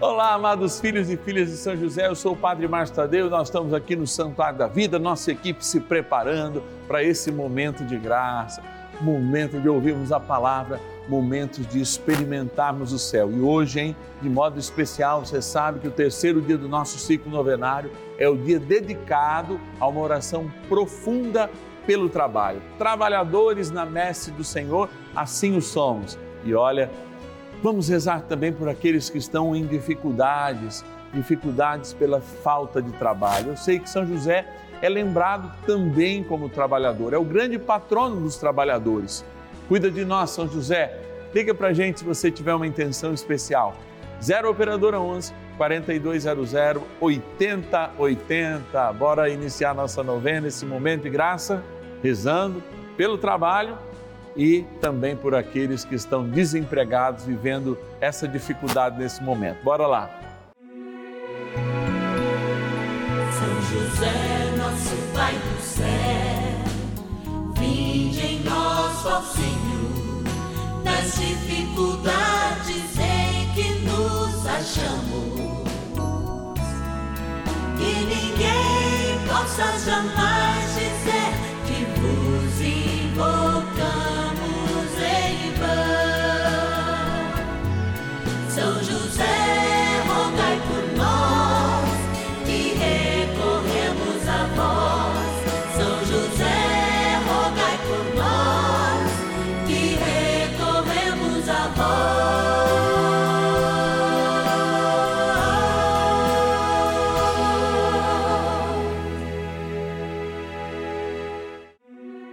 Olá, amados filhos e filhas de São José, eu sou o Padre Márcio Tadeu, nós estamos aqui no Santuário da Vida, nossa equipe se preparando para esse momento de graça, momento de ouvirmos a palavra, momentos de experimentarmos o céu. E hoje, hein, de modo especial, você sabe que o terceiro dia do nosso ciclo novenário é o dia dedicado a uma oração profunda pelo trabalho. Trabalhadores na messe do Senhor, assim o somos. E olha, Vamos rezar também por aqueles que estão em dificuldades, dificuldades pela falta de trabalho. Eu sei que São José é lembrado também como trabalhador, é o grande patrono dos trabalhadores. Cuida de nós, São José. Liga para gente se você tiver uma intenção especial. 0 Operadora 11 4200 8080. Bora iniciar nossa novena, esse momento de graça, rezando pelo trabalho e também por aqueles que estão desempregados, vivendo essa dificuldade nesse momento. Bora lá. São José, nosso Pai do céu, vinde em nós, ó Senhor, nas dificuldades em que nos achamos. Que ninguém possa jamais dizer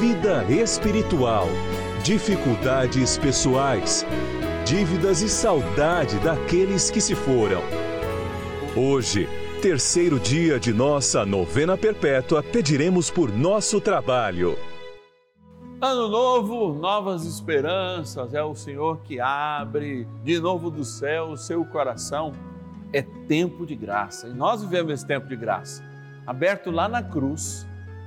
vida espiritual, dificuldades pessoais dívidas e saudade daqueles que se foram. Hoje, terceiro dia de nossa novena perpétua, pediremos por nosso trabalho. Ano novo, novas esperanças, é o Senhor que abre de novo do céu o seu coração. É tempo de graça e nós vivemos esse tempo de graça, aberto lá na cruz,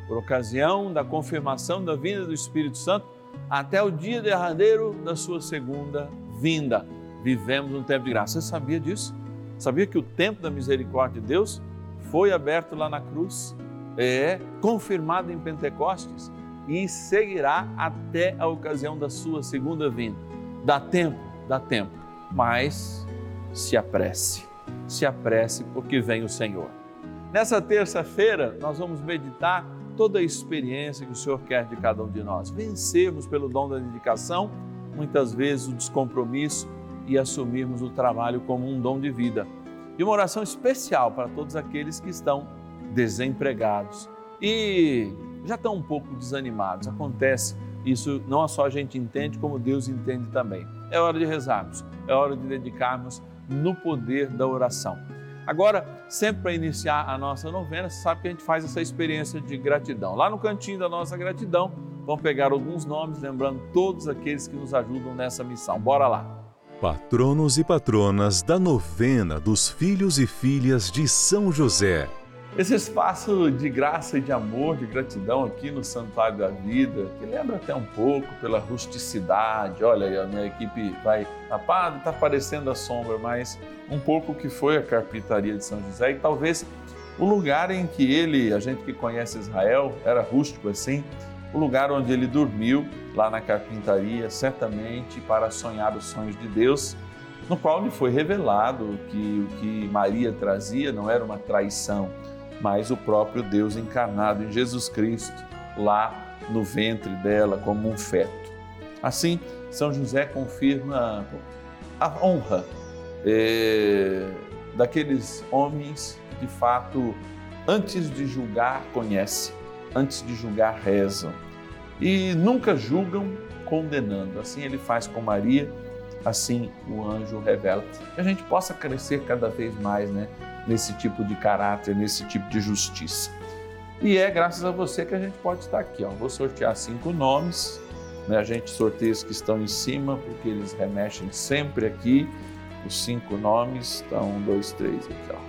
por ocasião da confirmação da vinda do Espírito Santo, até o dia derradeiro da sua segunda vinda. Vivemos um tempo de graça. Você sabia disso? Sabia que o tempo da misericórdia de Deus foi aberto lá na cruz? É confirmado em Pentecostes e seguirá até a ocasião da sua segunda vinda. Dá tempo, dá tempo, mas se apresse, se apresse porque vem o Senhor. Nessa terça-feira, nós vamos meditar toda a experiência que o Senhor quer de cada um de nós. Vencermos pelo dom da dedicação muitas vezes o descompromisso e assumirmos o trabalho como um dom de vida. E uma oração especial para todos aqueles que estão desempregados e já estão um pouco desanimados. Acontece isso, não só a gente entende, como Deus entende também. É hora de rezarmos, é hora de dedicarmos no poder da oração. Agora, sempre para iniciar a nossa novena, você sabe que a gente faz essa experiência de gratidão. Lá no cantinho da nossa gratidão, vamos pegar alguns nomes, lembrando todos aqueles que nos ajudam nessa missão. Bora lá! Patronos e patronas da novena dos filhos e filhas de São José. Esse espaço de graça e de amor, de gratidão aqui no Santuário da Vida, que lembra até um pouco pela rusticidade. Olha a minha equipe vai, rapaz, está parecendo a sombra, mas um pouco que foi a carpintaria de São José e talvez o lugar em que ele, a gente que conhece Israel, era rústico assim, o lugar onde ele dormiu, lá na carpintaria, certamente para sonhar os sonhos de Deus, no qual lhe foi revelado que o que Maria trazia não era uma traição, mas o próprio Deus encarnado em Jesus Cristo, lá no ventre dela como um feto. Assim, São José confirma a honra é, daqueles homens que, de fato, antes de julgar, conhecem, antes de julgar, rezam e nunca julgam condenando. Assim ele faz com Maria assim o anjo revela. Que a gente possa crescer cada vez mais né, nesse tipo de caráter, nesse tipo de justiça. E é graças a você que a gente pode estar aqui. Ó. Vou sortear cinco nomes. Né? A gente sorteia os que estão em cima, porque eles remexem sempre aqui. Os cinco nomes. Então, um, dois, três aqui. Ó.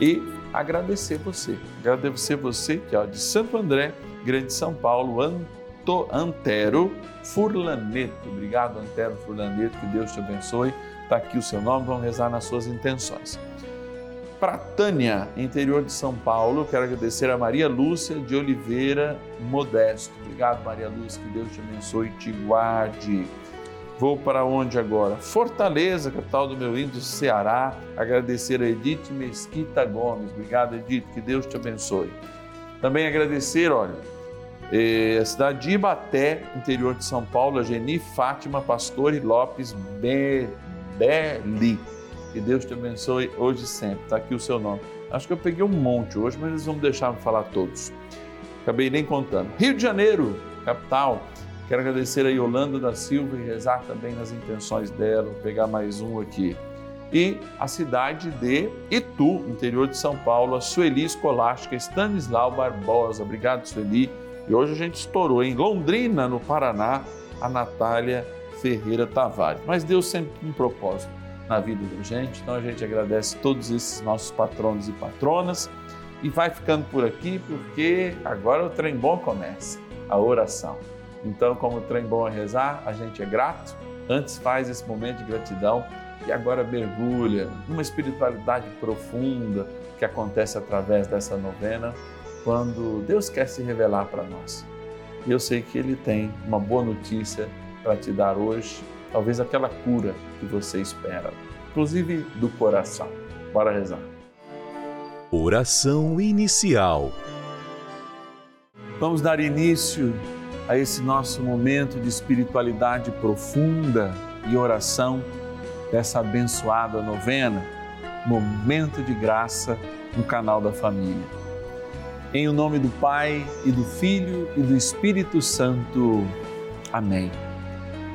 E agradecer você. Agradecer você que ó, de Santo André, Grande São Paulo, Anto, Antero Furlaneto. Obrigado, Antero Furlaneto. Que Deus te abençoe. Está aqui o seu nome. Vamos rezar nas suas intenções para Tânia, interior de São Paulo. Quero agradecer a Maria Lúcia de Oliveira Modesto. Obrigado, Maria Lúcia, que Deus te abençoe e te guarde. Vou para onde agora? Fortaleza, capital do meu índio Ceará. Agradecer a Edith Mesquita Gomes. Obrigado, Edith, que Deus te abençoe. Também agradecer, olha, eh, a cidade de Ibaté, interior de São Paulo, a Geni Fátima Pastore Lopes Belli. Que Deus te abençoe hoje e sempre. Está aqui o seu nome. Acho que eu peguei um monte hoje, mas eles vão deixar me falar todos. Acabei nem contando. Rio de Janeiro, capital. Quero agradecer a Yolanda da Silva e rezar também nas intenções dela. Vou pegar mais um aqui. E a cidade de Itu, interior de São Paulo, a Sueli Escolástica Stanislau Barbosa. Obrigado, Sueli. E hoje a gente estourou em Londrina, no Paraná, a Natália Ferreira Tavares. Mas Deus sempre tem um propósito na vida da gente. Então a gente agradece todos esses nossos patronos e patronas e vai ficando por aqui porque agora o trem bom começa, a oração. Então, como o trem bom é rezar, a gente é grato, antes faz esse momento de gratidão e agora mergulha numa espiritualidade profunda que acontece através dessa novena, quando Deus quer se revelar para nós. E eu sei que Ele tem uma boa notícia para te dar hoje talvez aquela cura que você espera, inclusive do coração. Bora rezar. Oração inicial. Vamos dar início a esse nosso momento de espiritualidade profunda e oração dessa abençoada novena, Momento de Graça no canal da Família. Em o nome do Pai e do Filho e do Espírito Santo. Amém.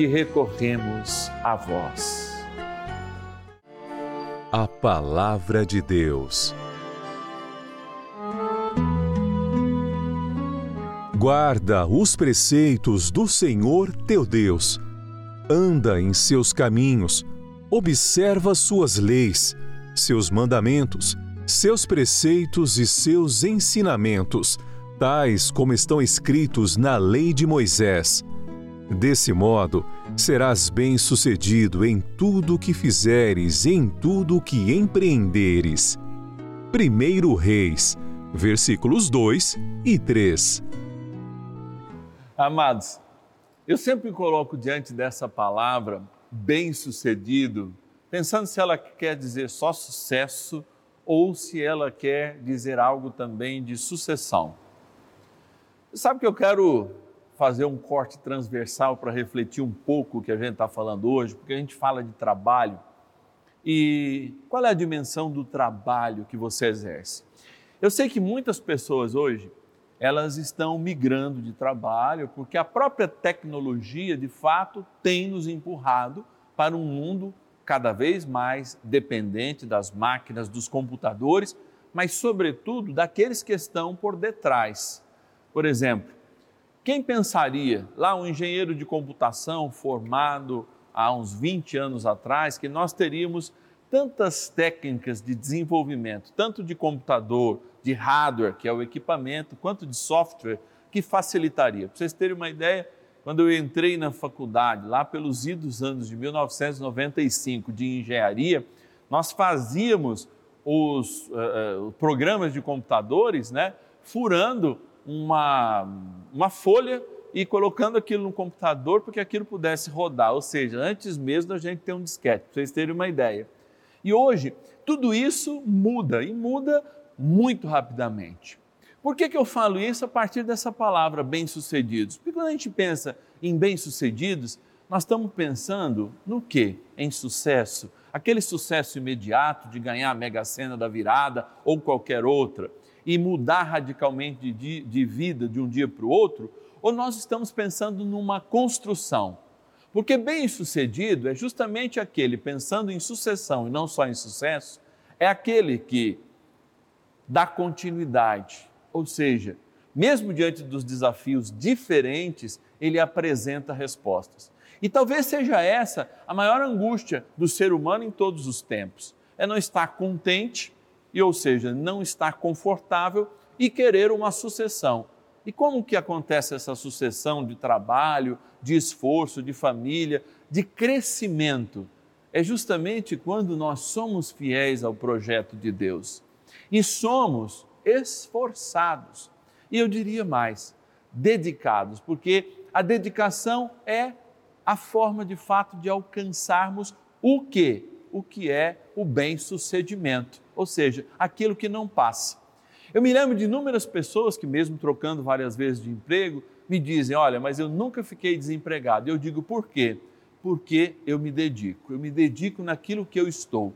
que recorremos a vós. A Palavra de Deus. Guarda os preceitos do Senhor teu Deus, anda em seus caminhos, observa suas leis, seus mandamentos, seus preceitos e seus ensinamentos, tais como estão escritos na lei de Moisés Desse modo, serás bem-sucedido em tudo o que fizeres, em tudo o que empreenderes. 1 Reis, versículos 2 e 3. Amados, eu sempre coloco diante dessa palavra bem-sucedido, pensando se ela quer dizer só sucesso ou se ela quer dizer algo também de sucessão. Sabe que eu quero fazer um corte transversal para refletir um pouco o que a gente está falando hoje, porque a gente fala de trabalho. E qual é a dimensão do trabalho que você exerce? Eu sei que muitas pessoas hoje, elas estão migrando de trabalho porque a própria tecnologia, de fato, tem nos empurrado para um mundo cada vez mais dependente das máquinas, dos computadores, mas, sobretudo, daqueles que estão por detrás. Por exemplo, quem pensaria, lá um engenheiro de computação formado há uns 20 anos atrás, que nós teríamos tantas técnicas de desenvolvimento, tanto de computador, de hardware, que é o equipamento, quanto de software, que facilitaria. Para vocês terem uma ideia, quando eu entrei na faculdade, lá pelos idos anos de 1995, de engenharia, nós fazíamos os uh, programas de computadores, né, furando uma, uma folha e colocando aquilo no computador para que aquilo pudesse rodar, ou seja, antes mesmo da gente ter um disquete, para vocês terem uma ideia. E hoje, tudo isso muda e muda muito rapidamente. Por que, que eu falo isso a partir dessa palavra bem-sucedidos? Porque quando a gente pensa em bem-sucedidos, nós estamos pensando no que? Em sucesso. Aquele sucesso imediato de ganhar a mega sena da virada ou qualquer outra e mudar radicalmente de, de vida de um dia para o outro, ou nós estamos pensando numa construção. Porque bem-sucedido é justamente aquele, pensando em sucessão e não só em sucesso, é aquele que dá continuidade, ou seja, mesmo diante dos desafios diferentes, ele apresenta respostas. E talvez seja essa a maior angústia do ser humano em todos os tempos: é não estar contente, e ou seja, não estar confortável e querer uma sucessão. E como que acontece essa sucessão de trabalho, de esforço, de família, de crescimento? É justamente quando nós somos fiéis ao projeto de Deus e somos esforçados. E eu diria mais, dedicados, porque a dedicação é a forma de fato de alcançarmos o que? O que é o bem-sucedimento, ou seja, aquilo que não passa. Eu me lembro de inúmeras pessoas que, mesmo trocando várias vezes de emprego, me dizem: Olha, mas eu nunca fiquei desempregado. Eu digo: Por quê? Porque eu me dedico, eu me dedico naquilo que eu estou.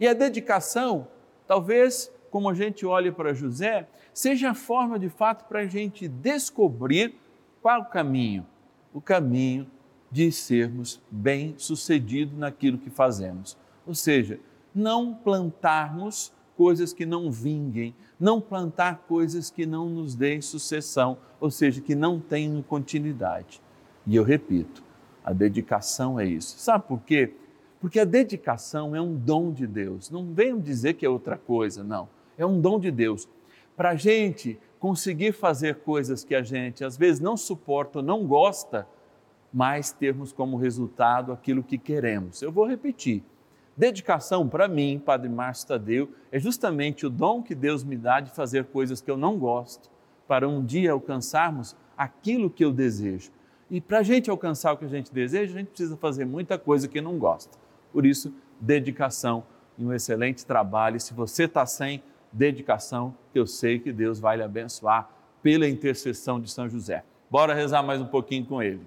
E a dedicação, talvez, como a gente olha para José, seja a forma de fato para a gente descobrir qual o caminho? O caminho de sermos bem-sucedidos naquilo que fazemos. Ou seja, não plantarmos coisas que não vinguem, não plantar coisas que não nos deem sucessão, ou seja, que não tenham continuidade. E eu repito, a dedicação é isso. Sabe por quê? Porque a dedicação é um dom de Deus. Não venham dizer que é outra coisa, não. É um dom de Deus. Para a gente conseguir fazer coisas que a gente às vezes não suporta, não gosta, mas termos como resultado aquilo que queremos. Eu vou repetir Dedicação, para mim, Padre Márcio Tadeu, é justamente o dom que Deus me dá de fazer coisas que eu não gosto, para um dia alcançarmos aquilo que eu desejo. E para a gente alcançar o que a gente deseja, a gente precisa fazer muita coisa que não gosta. Por isso, dedicação e um excelente trabalho. E se você está sem dedicação, eu sei que Deus vai lhe abençoar pela intercessão de São José. Bora rezar mais um pouquinho com ele.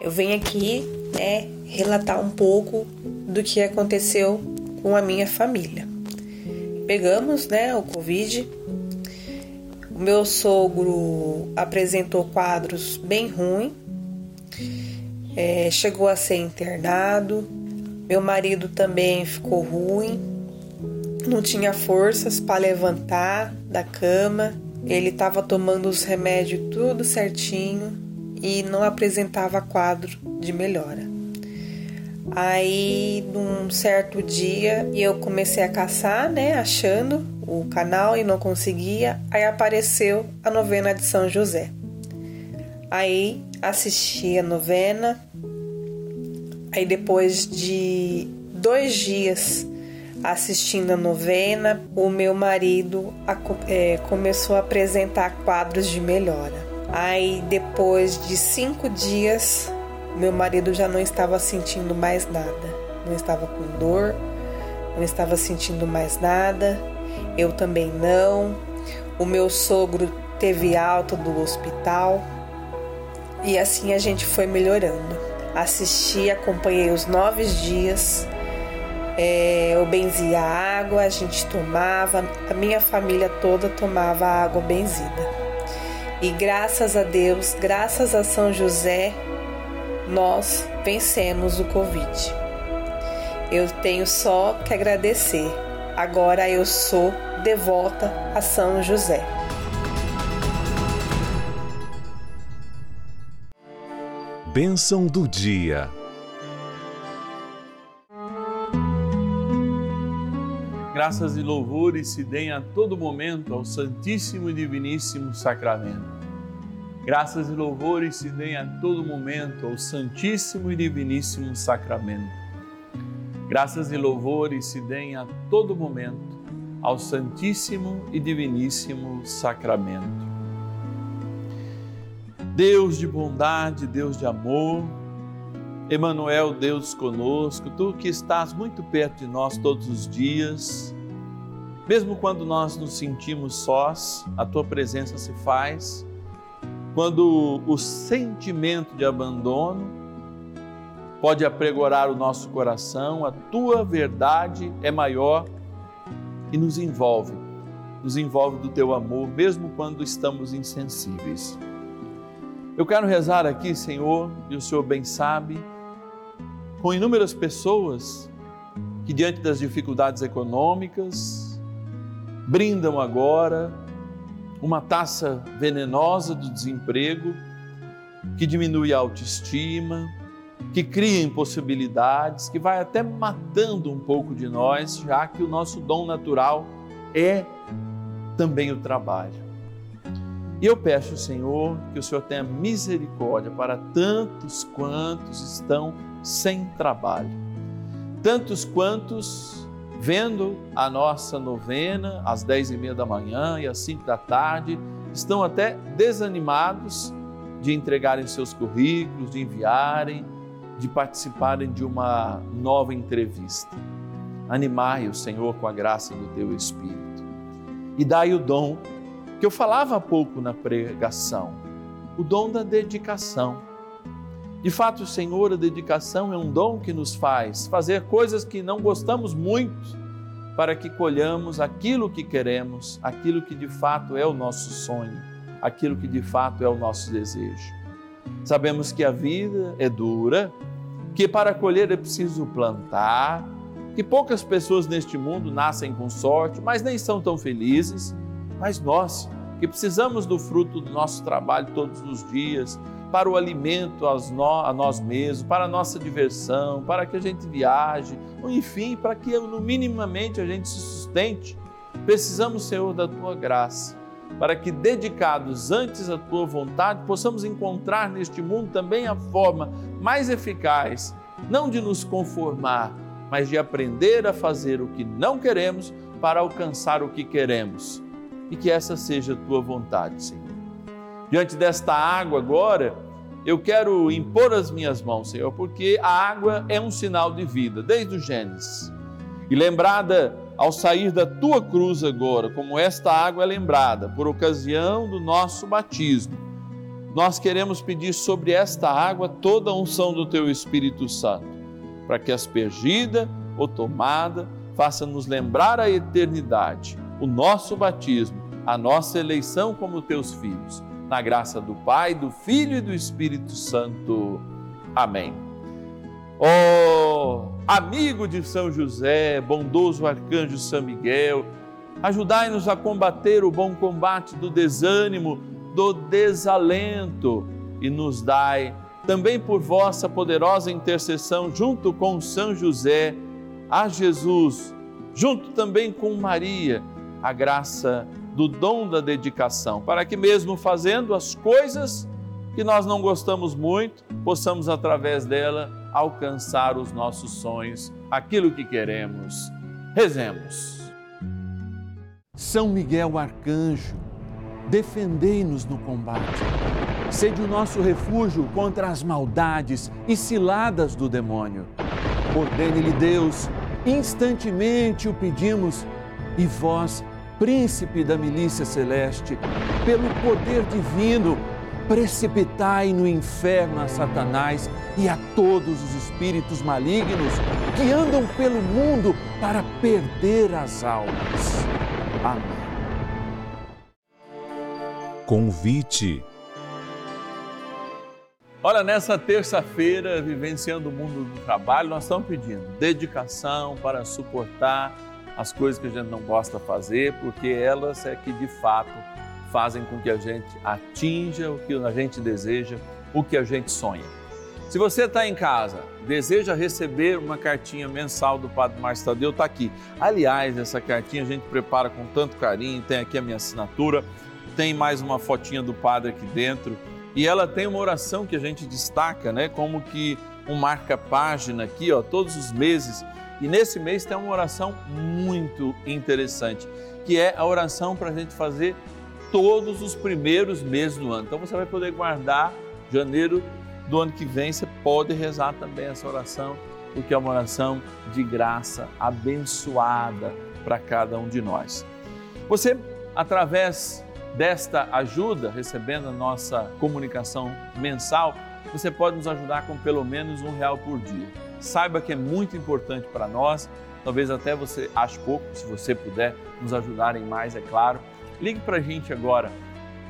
Eu venho aqui, né, relatar um pouco do que aconteceu com a minha família. Pegamos, né, o Covid. O meu sogro apresentou quadros bem ruins, é, chegou a ser internado, meu marido também ficou ruim, não tinha forças para levantar da cama. Ele estava tomando os remédios tudo certinho e não apresentava quadro de melhora. Aí, num certo dia, eu comecei a caçar, né, achando o canal e não conseguia. Aí apareceu a novena de São José. Aí assisti a novena, Aí depois de dois dias assistindo a novena, o meu marido é, começou a apresentar quadros de melhora. Aí depois de cinco dias, meu marido já não estava sentindo mais nada, não estava com dor, não estava sentindo mais nada, eu também não. O meu sogro teve alta do hospital e assim a gente foi melhorando assisti, acompanhei os nove dias. É, eu benzia água, a gente tomava, a minha família toda tomava água benzida. E graças a Deus, graças a São José, nós vencemos o Covid. Eu tenho só que agradecer. Agora eu sou devota a São José. Bênção do dia. Graças e louvores se deem a todo momento ao Santíssimo e Diviníssimo Sacramento. Graças e louvores se deem a todo momento ao Santíssimo e Diviníssimo Sacramento. Graças e louvores se deem a todo momento ao Santíssimo e Diviníssimo Sacramento. Deus de bondade, Deus de amor, Emanuel, Deus conosco, tu que estás muito perto de nós todos os dias, mesmo quando nós nos sentimos sós, a tua presença se faz. Quando o sentimento de abandono pode apregorar o nosso coração, a tua verdade é maior e nos envolve, nos envolve do teu amor, mesmo quando estamos insensíveis. Eu quero rezar aqui, Senhor, e o Senhor bem sabe, com inúmeras pessoas que, diante das dificuldades econômicas, brindam agora uma taça venenosa do desemprego que diminui a autoestima, que cria impossibilidades, que vai até matando um pouco de nós, já que o nosso dom natural é também o trabalho. E eu peço, Senhor, que o Senhor tenha misericórdia para tantos quantos estão sem trabalho, tantos quantos, vendo a nossa novena às dez e meia da manhã e às cinco da tarde, estão até desanimados de entregarem seus currículos, de enviarem, de participarem de uma nova entrevista. Animai o Senhor com a graça do teu Espírito e dai o dom que eu falava há pouco na pregação, o dom da dedicação. De fato, Senhor, a dedicação é um dom que nos faz fazer coisas que não gostamos muito, para que colhamos aquilo que queremos, aquilo que de fato é o nosso sonho. aquilo que de fato é o nosso desejo. Sabemos que a vida é dura, que para colher é preciso plantar, que poucas pessoas neste mundo nascem com sorte, mas nem são tão felizes. Mas nós, que precisamos do fruto do nosso trabalho todos os dias, para o alimento a nós mesmos, para a nossa diversão, para que a gente viaje, enfim, para que no minimamente a gente se sustente. Precisamos, Senhor, da tua graça, para que dedicados antes à tua vontade, possamos encontrar neste mundo também a forma mais eficaz, não de nos conformar, mas de aprender a fazer o que não queremos para alcançar o que queremos. E que essa seja a tua vontade, Senhor. Diante desta água agora, eu quero impor as minhas mãos, Senhor, porque a água é um sinal de vida, desde o Gênesis. E lembrada ao sair da tua cruz agora, como esta água é lembrada por ocasião do nosso batismo, nós queremos pedir sobre esta água toda a unção do teu Espírito Santo, para que aspergida ou tomada faça nos lembrar a eternidade, o nosso batismo, a nossa eleição como teus filhos na graça do Pai, do Filho e do Espírito Santo. Amém. Oh, amigo de São José, bondoso arcanjo São Miguel, ajudai-nos a combater o bom combate do desânimo, do desalento e nos dai também por vossa poderosa intercessão junto com São José a Jesus, junto também com Maria, a graça do dom da dedicação, para que, mesmo fazendo as coisas que nós não gostamos muito, possamos, através dela, alcançar os nossos sonhos, aquilo que queremos. Rezemos. São Miguel Arcanjo, defendei-nos no combate. Sede o nosso refúgio contra as maldades e ciladas do demônio. Ordene-lhe Deus, instantemente o pedimos, e vós, príncipe da milícia celeste, pelo poder divino, precipitai no inferno a Satanás e a todos os espíritos malignos que andam pelo mundo para perder as almas. Amém. Convite. Olha, nessa terça-feira, vivenciando o mundo do trabalho, nós estamos pedindo dedicação para suportar as coisas que a gente não gosta de fazer, porque elas é que de fato fazem com que a gente atinja o que a gente deseja, o que a gente sonha. Se você está em casa, deseja receber uma cartinha mensal do Padre Márcio Tadeu, está aqui. Aliás, essa cartinha a gente prepara com tanto carinho, tem aqui a minha assinatura, tem mais uma fotinha do Padre aqui dentro e ela tem uma oração que a gente destaca, né? Como que um marca-página aqui, ó, todos os meses e nesse mês tem uma oração muito interessante, que é a oração para a gente fazer todos os primeiros meses do ano. Então você vai poder guardar janeiro do ano que vem, você pode rezar também essa oração, porque é uma oração de graça, abençoada para cada um de nós. Você, através desta ajuda, recebendo a nossa comunicação mensal, você pode nos ajudar com pelo menos um real por dia saiba que é muito importante para nós. Talvez até você ache pouco, se você puder nos ajudar em mais, é claro. Ligue para a gente agora.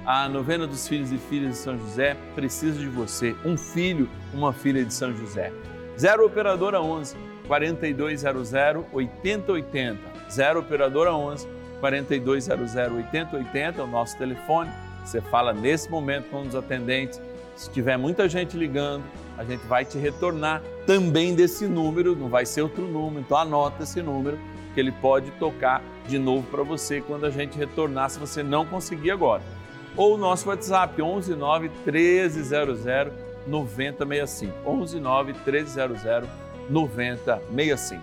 A novena dos filhos e filhas de São José precisa de você, um filho, uma filha de São José. 0 Operadora 11 4200 8080. 0 Operadora 11 4200 8080 é o nosso telefone. Você fala nesse momento com os atendentes. Se tiver muita gente ligando, a gente vai te retornar também desse número, não vai ser outro número, então anota esse número que ele pode tocar de novo para você quando a gente retornar, se você não conseguir agora. Ou o nosso WhatsApp, 11 9 1300 9065. 11 9 1300 9065.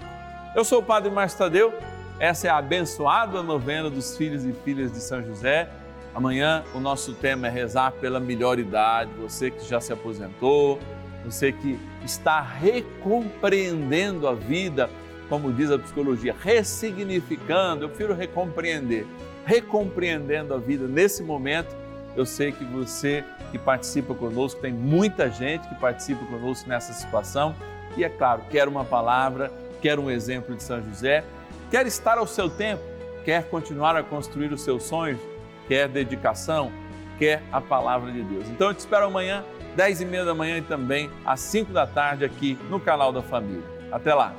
Eu sou o Padre Márcio Tadeu, essa é a abençoada novena dos filhos e filhas de São José. Amanhã o nosso tema é rezar pela melhor idade, você que já se aposentou, você que está recompreendendo a vida, como diz a psicologia, ressignificando, eu prefiro recompreender, recompreendendo a vida nesse momento. Eu sei que você que participa conosco, tem muita gente que participa conosco nessa situação, e é claro, quer uma palavra, quer um exemplo de São José, quer estar ao seu tempo, quer continuar a construir os seus sonhos, quer dedicação, quer a palavra de Deus. Então eu te espero amanhã, 10 e meia da manhã e também às 5 da tarde aqui no canal da Família. Até lá!